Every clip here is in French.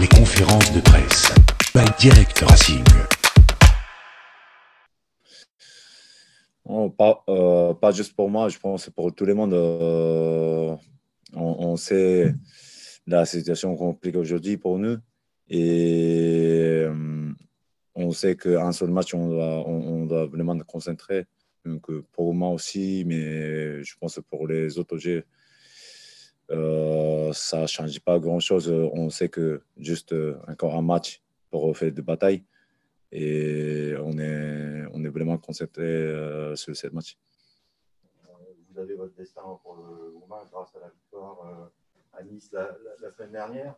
Les conférences de presse. By Direct Racing. Oh, pas, juste pour moi, je pense pour tout le monde. Euh, on, sait la situation compliquée aujourd'hui pour nous. Et euh, on sait qu'un seul match, on doit, vraiment se concentrer. Donc, pour moi aussi, mais je pense pour les autres OG, euh, ça ne change pas grand-chose. On sait que juste euh, encore un match pour faire de bataille. Et on est, on est vraiment concentré euh, sur cette match. Vous avez votre destin pour le moment grâce à la victoire à Nice la, la, la, semaine dernière.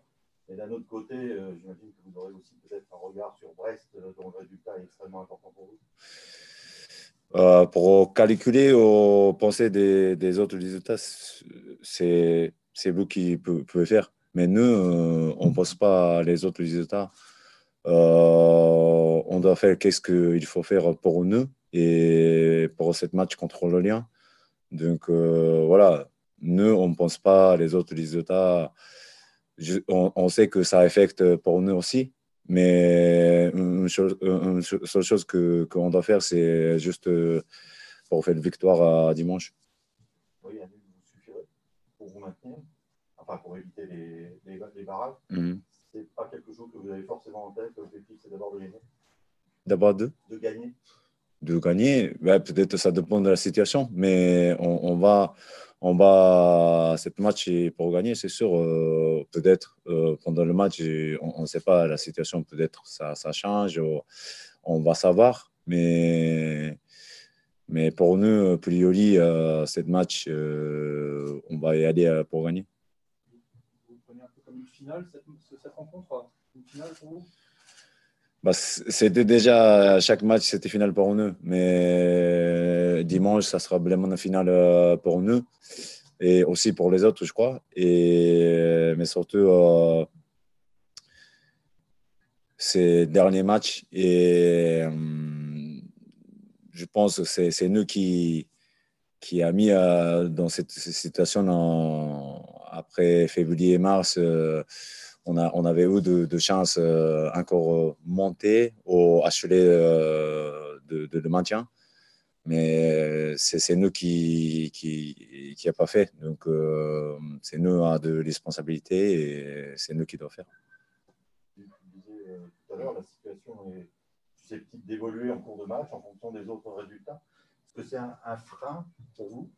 Et d'un autre côté, euh, j'imagine que vous aurez aussi peut-être un regard sur Brest, dont le résultat est extrêmement important pour vous. Euh, pour calculer ou penser des, des autres résultats, c'est vous qui pouvez faire. Mais nous, euh, on ne pense pas les autres résultats. Euh, on doit faire qu'est-ce qu'il faut faire pour nous et pour cette match contre le lien. Donc euh, voilà, nous, on ne pense pas les autres résultats. Je, on, on, sait que ça affecte pour nous aussi. Mais une, chose, une seule chose qu'on que doit faire, c'est juste pour faire une victoire à dimanche. Oui, il vous suffirait pour vous maintenir, enfin pour éviter les, les, les barrages. Mm -hmm. C'est pas quelque chose que vous avez forcément en tête. L'objectif, c'est d'abord de gagner. D'abord de De gagner. De gagner, peut-être ça dépend de la situation, mais on, on va, on va, cette match pour gagner, c'est sûr. Euh, peut-être euh, pendant le match, on ne sait pas la situation, peut-être ça, ça change, on va savoir. Mais, mais pour nous, priori, euh, cette match, on va y aller pour gagner. Vous prenez un peu comme une finale cette, cette rencontre Une finale pour vous? Bah, c'était déjà chaque match, c'était finale pour nous. Mais dimanche, ça sera vraiment une finale pour nous et aussi pour les autres, je crois. Et, mais surtout, euh, ces derniers matchs. Et euh, je pense que c'est nous qui, qui a mis euh, dans cette, situation après février et mars. Euh, on, avait eu de, de chances euh, encore monter ou acheter euh, de, maintien. Mais c'est nous qui qui, qui a pas fait. Donc, c'est nous à de responsabilité et c'est nous qui doit faire. Tout à l'heure, la situation est susceptible d'évoluer en cours de match en fonction des autres résultats. Est-ce que c'est un, frein pour vous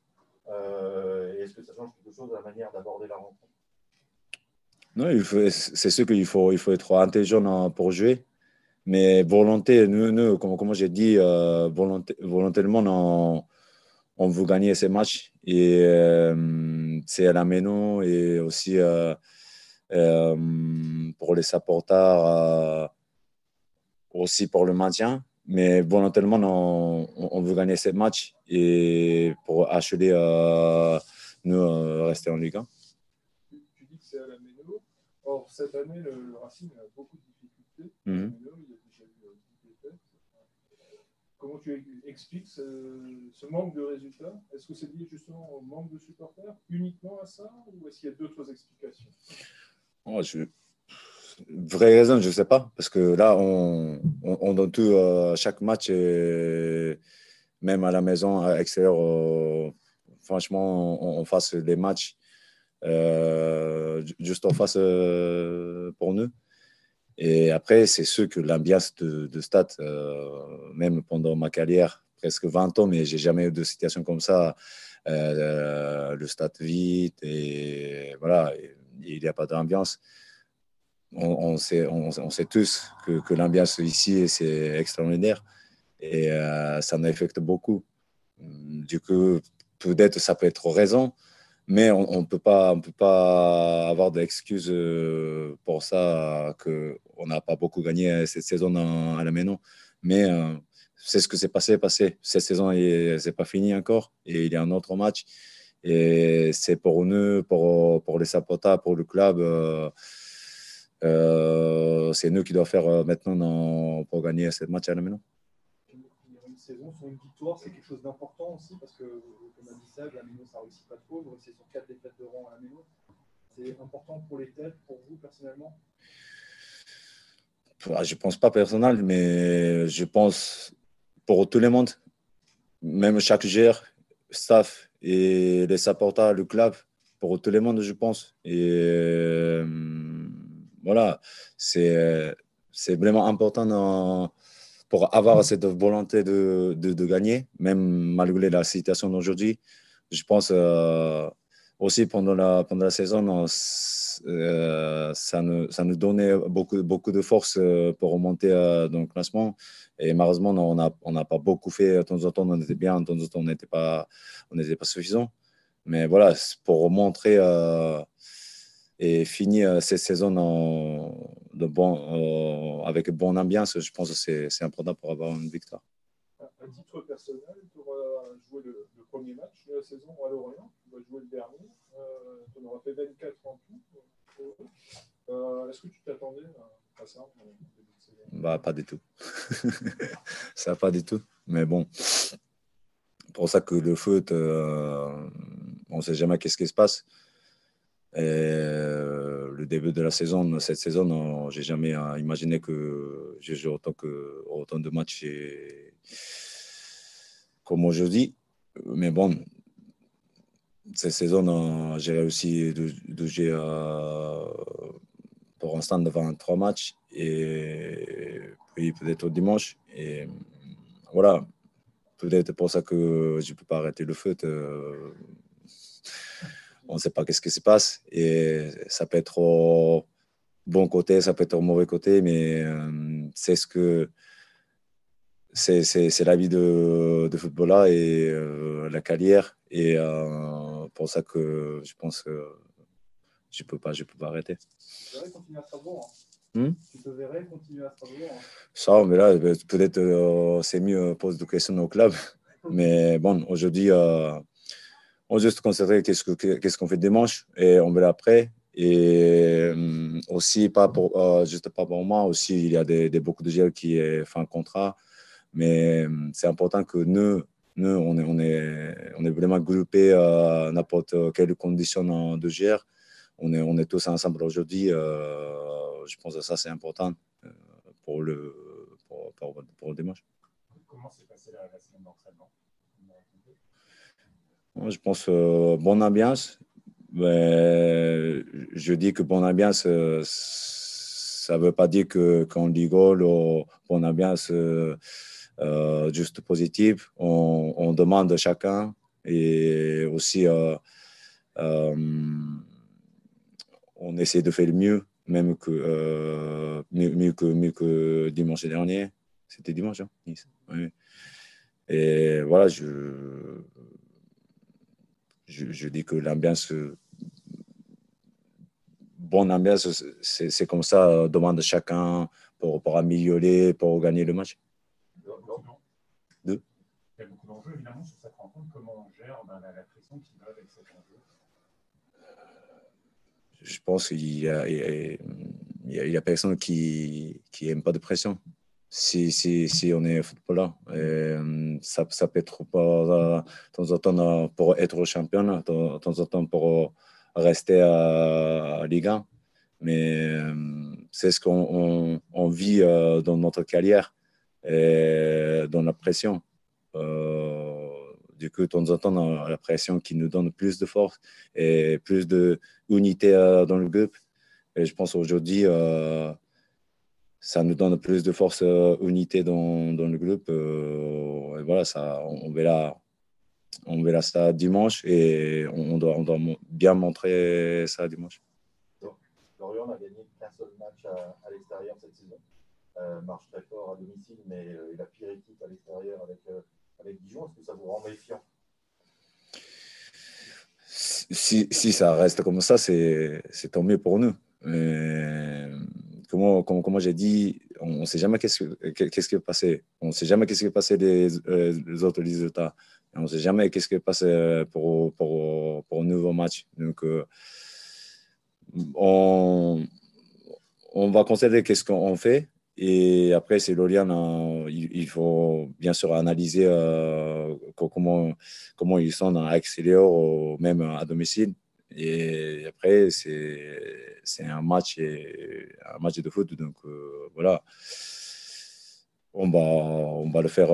euh, Est-ce que ça change quelque chose de la manière d'aborder la rencontre non, c'est sûr qu'il faut, il faut être intelligent pour jouer. Mais volonté, nous, nous comme, comme j'ai dit, euh, volontairement, on, on, veut gagner ces matchs. Et euh, c'est à la maison et aussi pour les supporters, aussi pour le maintien. Mais volontairement, on, on veut gagner ces matchs et pour acheter nous rester en Ligue 1. Tu dis que c'est à la maison. Or, cette année, le, Racing a beaucoup de difficultés. Mm -hmm. Il y a déjà eu 10 défaites. Comment tu expliques ce, ce manque de résultats? Est-ce que c'est lié justement au manque de supporters? Uniquement à ça? Ou est-ce qu'il y a d'autres explications? Oh, je... Vraie raison, je ne sais pas. Parce que là, on, on, on donne tout euh, chaque match, même à la maison, à l'extérieur. Euh, franchement, on, fasse des matchs euh, juste en face pour nous. Et après, c'est sûr que l'ambiance de, de, stade, même pendant ma carrière, presque 20 ans, mais j'ai jamais eu de situation comme ça. le stade vide et voilà, il n'y a pas d'ambiance. On, sait, on, sait tous que, que l'ambiance ici, c'est extraordinaire et ça nous affecte beaucoup. Du coup, peut-être ça peut être raison, mais on ne peut, pas, on peut pas avoir d'excuses pour ça, qu'on n'a pas beaucoup gagné cette saison à la maison. Mais euh, c'est ce que s'est passé, passé. Cette saison, ce n'est pas fini encore. Et il y a un autre match. Et c'est pour nous, pour, pour les supporters, pour le club, euh, euh, c'est nous qui doivent faire maintenant dans, pour gagner ce match à la maison une saison, sur une victoire, c'est quelque chose d'important aussi parce que, comme a dit ça, la Méno, ça ne réussit pas trop. C'est sur quatre défaites de rang à la Méno. C'est important pour les têtes, pour vous personnellement? Je pense pas personnel, mais je pense pour tout le monde, même chaque joueur, staff et les supporters, le club, pour tout le monde, je pense. Et euh, voilà, c'est c'est vraiment important pour avoir cette volonté de, de, de, gagner, même malgré la situation d'aujourd'hui. Je pense euh, aussi pendant la, pendant la saison, euh, ça, nous, ça nous donnait beaucoup, beaucoup de force euh, pour remonter dans le classement. Et malheureusement, on n'a on pas beaucoup fait. De temps en temps, on était bien, de temps en temps, on n'était pas, on pas suffisant. Mais voilà, pour montrer et finir cette saison en, de bon, euh, avec bonne ambiance, je pense que c'est important pour avoir une victoire. À titre personnel, tu auras joué le, le, premier match de la saison à Lorient, tu vas jouer le dernier, euh, tu en auras fait 24 en tout. Euh, Est-ce que tu t'attendais à, ça bah, Pas du tout. ça, pas du tout. Mais bon, pour ça que le foot, euh, on ne sait jamais qu'est-ce qui se passe. Euh, le début de la saison, cette saison, j'ai jamais euh, imaginé que je joue autant, que, autant de matchs comme aujourd'hui. Mais bon, cette saison, j'ai réussi de jouer euh, pour l'instant devant trois matchs et puis peut-être au dimanche. Et voilà, peut-être pour ça que je ne peux pas arrêter le foot on ne sait pas qu'est-ce qui se passe. Et ça peut être au bon côté, ça peut être au mauvais côté, mais euh, c'est ce que c'est la vie de, de footballeur et euh, la carrière. Et euh, pour ça que je pense que je ne peux, pas, je peux pas arrêter. Tu verrais continuer à Strasbourg hein. hmm? Tu te verrais continuer à Strasbourg hein. Ça, mais là, peut-être c'est mieux poser des questions au club. mais bon, aujourd'hui, on juste considérer qu'est-ce qu'on ce qu'on fait dimanche et on verra après. Et euh, aussi, pas pour, euh, juste pas pour moi, aussi, il y a des, beaucoup de gens qui font un contrat. Mais euh, c'est important que nous, nous on, est, on, est, on est vraiment groupés à n'importe quelle condition de GR. On est, on est tous ensemble aujourd'hui. je pense que ça, c'est important pour le, pour, pour, le dimanche. Comment s'est passée la, la semaine d'entraînement? Je pense euh, bonne ambiance. Mais je dis que bonne ambiance, euh, ça ne veut pas dire que quand on rigole ou bonne ambiance euh, juste positive. On, on, demande à chacun et aussi on essaie de faire le mieux, même que, mieux, que, mieux que dimanche dernier. C'était dimanche, hein oui. Et voilà, je, je, dis que l'ambiance, bonne ambiance, c'est comme ça, demande chacun pour, pour améliorer, pour gagner le match. Deux. Il y a beaucoup d'enjeux, évidemment, sur cette rencontre. Comment on gère ben, la, pression qui va avec cet enjeu? Je pense qu'il y a, il y a, il y a personne qui n'aime pas de pression si, si, si on est footballeur. Et, ça, ça peut être pas, de temps en temps pour être champion, de temps en temps pour rester à, Ligue 1. Mais c'est ce qu'on on, vit euh, dans notre carrière et dans la pression. Euh, du coup, de temps en temps, la pression qui nous donne plus de force et plus d'unité euh, dans le groupe. Et je pense aujourd'hui, ça nous donne plus de force, euh, unité dans, dans, le groupe. Euh, et voilà, ça, on, verra, on verra ça dimanche et on, doit, on doit bien montrer ça dimanche. Lorient n'a gagné qu'un seul match à, à l'extérieur cette saison. Euh, marche très fort à domicile, mais euh, la pire équipe à l'extérieur avec, avec Dijon. Est-ce que ça vous rend méfiant? Si, si, ça reste comme ça, c'est tant mieux pour nous. Mais comme, comme, j'ai dit, on ne sait jamais qu'est-ce, qui va passer. On ne sait jamais qu'est-ce qui va passer des, euh, autres résultats. On ne sait jamais qu'est-ce qui va passer euh, pour, pour, pour un nouveau match. Donc, euh, on, on va considérer qu'est-ce qu'on fait. Et après, c'est Lorient, il, faut bien sûr analyser comment, comment ils sont à l'extérieur ou même à domicile. Et après, c'est un match, un match de foot. Donc voilà, on va, on va le faire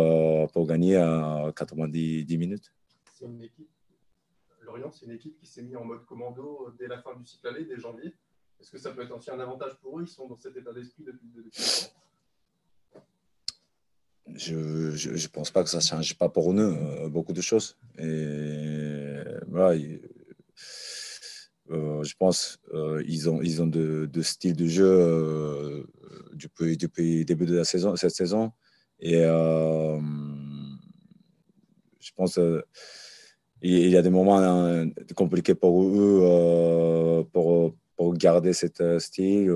pour gagner à 90 minutes. C'est une équipe, Lorient, c'est une équipe qui s'est mise en mode commando dès la fin du cycle aller, dès janvier. Est-ce que ça peut être aussi un avantage pour eux? Ils sont dans cet état d'esprit depuis, depuis longtemps je ne pense pas que ça ne change pas pour nous euh, beaucoup de choses. Et voilà, euh, je pense euh, ils ont ils ont de, de style de jeu euh, depuis depuis début de la saison cette saison. Et je pense il y a des moments compliqués pour eux pour, pour garder cet style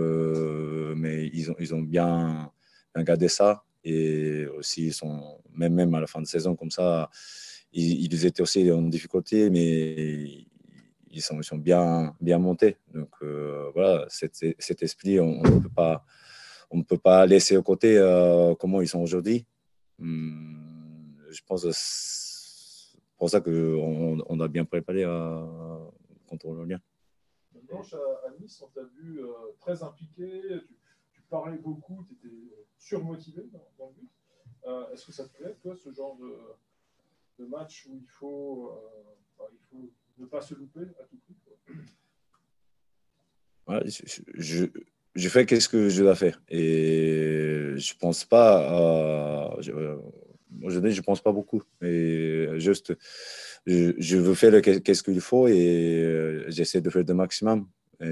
mais ils ont ils ont bien, bien gardé ça. Et aussi, ils sont, même, même à la fin de saison, comme ça, ils, ils étaient aussi en difficulté, mais ils sont, ils sont bien, bien montés. Donc euh, voilà, cet, cet, esprit, on ne peut pas on peut pas laisser au côté euh, comment ils sont aujourd'hui. Hum, je pense pour ça qu'on on a bien préparé contre le lien. Dimanche à, Nice, on t'a vu euh, très impliqué, tu, tu parlais beaucoup, tu étais surmotivé dans, dans le but. Euh, Est-ce que ça te plaît, toi, ce genre de, de match où il faut, euh, il faut ne pas se louper à tout prix je, je, je, fais qu'est-ce que je dois faire. Et je pense pas à. Je, Aujourd'hui, je pense pas beaucoup. Et juste, je, je veux faire qu'est-ce qu'il faut et j'essaie de faire le maximum. Et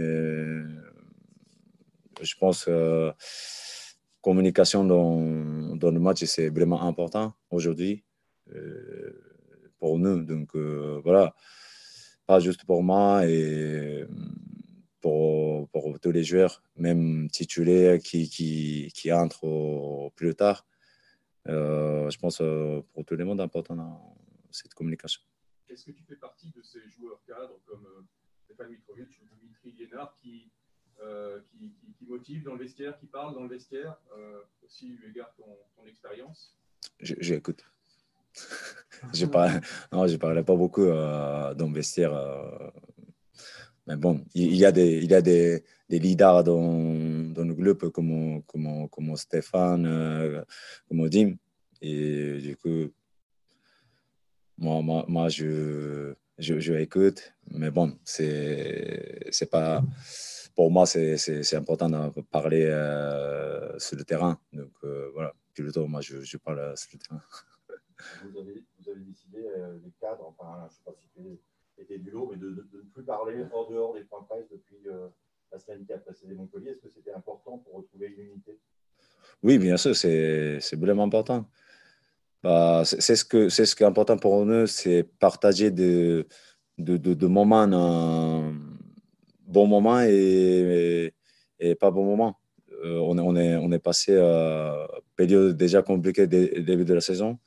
je pense que communication dans, dans le match, c'est vraiment important aujourd'hui euh, pour nous. Donc euh, voilà, pas juste pour moi et pour, pour tous les joueurs, même titulaires qui, qui, qui entrent au, plus tard. Euh, je pense euh, pour tout le monde, important dans cette communication. Est-ce que tu fais partie de ces joueurs cadres comme euh, Stéphane Mitrovic ou Dimitri Liénard qui euh, qui, qui, qui, motive dans le vestiaire, qui parle dans le vestiaire, euh, aussi eu égard ton, ton expérience? J'écoute. je parle, non, je parlais pas beaucoup euh, vestiaire. Euh, mais bon, il, y a des, il y a des, des leaders dans, dans le groupe comme, comme, comme Stéphane, euh, comme Dim. Et du coup, moi, moi, moi je, je, écoute. Mais bon, c'est pas pour moi, c'est important de parler euh, sur le terrain. Donc voilà, plutôt moi, je, je, parle sur le terrain. Vous avez, avez décidé, euh, les cadres, enfin, je ne sais pas si c'était du lot, mais de, ne plus parler hors dehors des points presse depuis euh, la semaine qui a précédé Montpellier. Est-ce que c'était important pour retrouver une unité? Oui, bien sûr, c'est vraiment important. Bah, c'est ce, ce qui est important pour nous, c'est partager de, de, de, moments. Euh, bon moment et, et, pas bon moment. Euh, on, on, est, on est passé à période déjà compliquée dès début de la saison.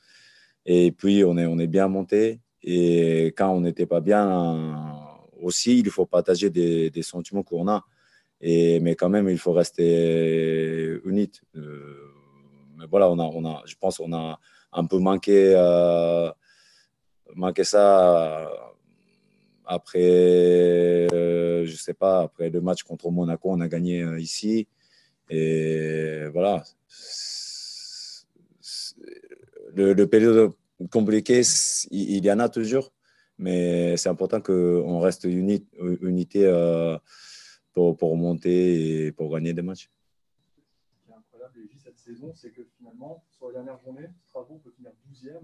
Et puis, on est, on est bien monté. Et quand on n'était pas bien aussi, il faut partager des, sentiments qu'on a. Et, mais quand même, il faut rester unis. Euh, mais voilà, on a, on a, je pense qu'on a un peu manqué, euh, manqué ça après, euh, je sais pas, après le match contre Monaco, on a gagné euh, ici. Et voilà. Le, le, période compliqué, il, y en a toujours, mais c'est important qu'on reste uni, unité euh, pour, pour monter et pour gagner des matchs. Ce qui est incroyable, cette saison, c'est que finalement, sur la dernière journée, Strasbourg peut finir 12e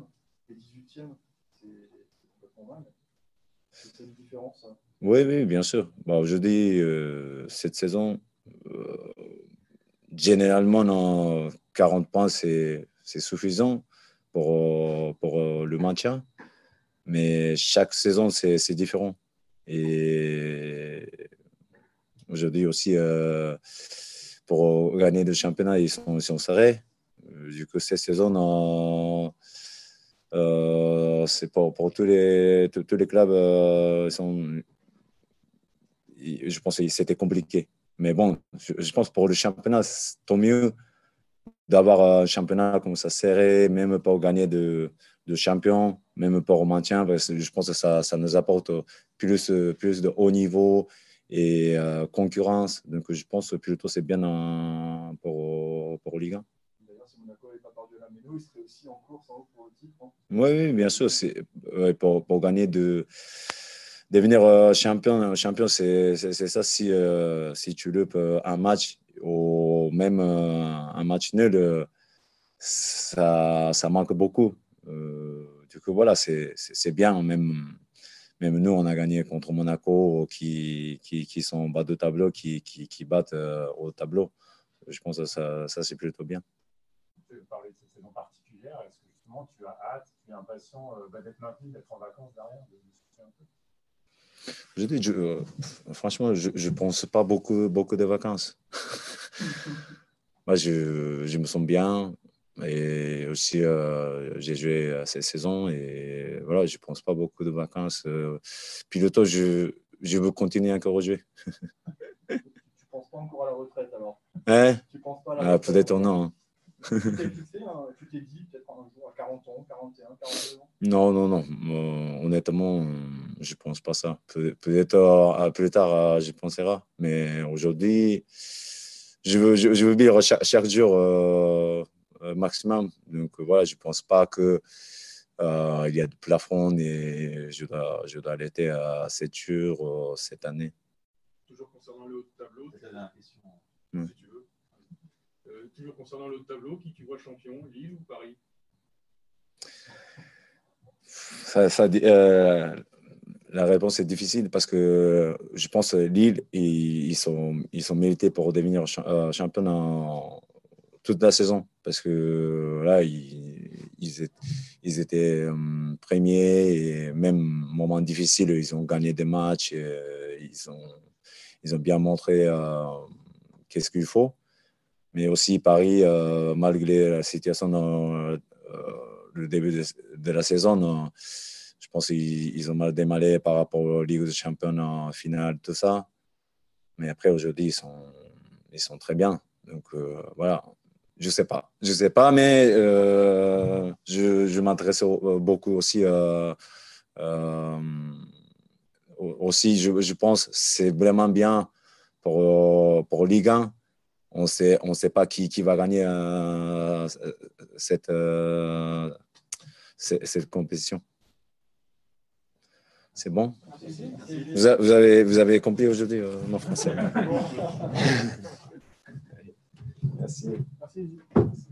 et 18e. C'est complètement dingue. C'est une différence. Hein. Oui, oui, bien sûr. Bon, je dis, euh, cette saison, euh, généralement, non, 40 points, c'est suffisant pour, pour le maintien. Mais chaque saison, c'est différent. Et aujourd'hui aussi, euh, pour gagner le championnat, ils sont, ils sont serrés. Du coup, cette saison, euh, c'est pour, pour, tous les, tous, les clubs. Euh, sont, je pense que c'était compliqué. Mais bon, je, je, pense pour le championnat, tant mieux d'avoir un championnat comme ça serré, même pour gagner de, de champion, même pour le maintien, parce que je pense que ça, ça nous apporte plus, plus de haut niveau et euh, concurrence. Donc, je pense plutôt c'est bien en- pour, pour Ligue 1. D'ailleurs, si Monaco n'avait pas perdu la Méno, il serait aussi en course en haut pour le titre. hein. Oui, oui, bien sûr. C'est, ouais, pour, pour gagner, de, devenir euh, champion, champion c'est, ça. Si, euh, si tu loupes un match ou même euh, un match nul, euh, ça, ça manque beaucoup. Euh, du coup, voilà, c'est, bien. Même, même nous, on a gagné contre Monaco qui, qui, qui sont bas de tableau, qui, qui, qui battent au tableau. Je pense que ça, ça c'est plutôt bien. Tu parlais de cette saison particulière? Est-ce que justement tu as hâte, tu es impatient bah, d'être maintenu, d'être en vacances derrière de un peu? Je dis, je- euh, franchement, je ne pense pas beaucoup, beaucoup de vacances. Moi, je, je me sens bien. Et aussi, euh, j'ai joué à cette saison et voilà, je ne pense pas beaucoup de vacances. Euh, Puis le temps, je, je veux continuer encore à jouer. Tu penses pas encore à la retraite alors? Hein? Tu penses pas à la Ah, retraite? Peut-être non. hein. Tu t'es fixé, hein, tu t'es dit à 40 ans, 41, 42 ans Non, non, non. Euh, honnêtement, je ne pense pas ça. Peut- Peut-être euh, plus tard, euh, j'y penserai. Mais aujourd'hui, je veux, je, je veux vivre chaque, chaque jour euh, euh, maximum. Donc voilà, je ne pense pas que euh, il y a de plafond et je dois, je dois arrêter à 7 jours euh, cette année. Toujours concernant le haut de tableau, C'est la question. Mm. si tu veux. Euh, toujours concernant le haut de tableau, qui tu vois champion, Lille ou Paris? Euh, la réponse est difficile parce que je pense que Lille, ils, ils sont, ils sont mérités pour devenir euh, champion toute la saison. Parce que là, ils, ils étaient, euh, premiers et même moment difficile, ils ont gagné des matchs. euh, ils, ont, ils ont bien montré qu'est-ce qu'il faut. Mais aussi Paris, malgré la situation dans le début de, de la saison, euh, je pense qu'ils ils ont mal démarré par rapport aux Ligue des Champions en finale, tout ça. Mais après, aujourd'hui, ils sont, ils sont très bien. Donc euh, voilà, je sais pas. Je sais pas, mais euh, je, je m'intéresse au- beaucoup aussi. euh, euh, au- aussi, je, je pense c'est vraiment bien pour, pour Ligue 1. On sait, on sait pas qui, qui va gagner euh, cette, euh, cette, cette compétition. C'est bon? Vous, a- vous avez, vous avez compris aujourd'hui euh, mon français? Merci. Merci.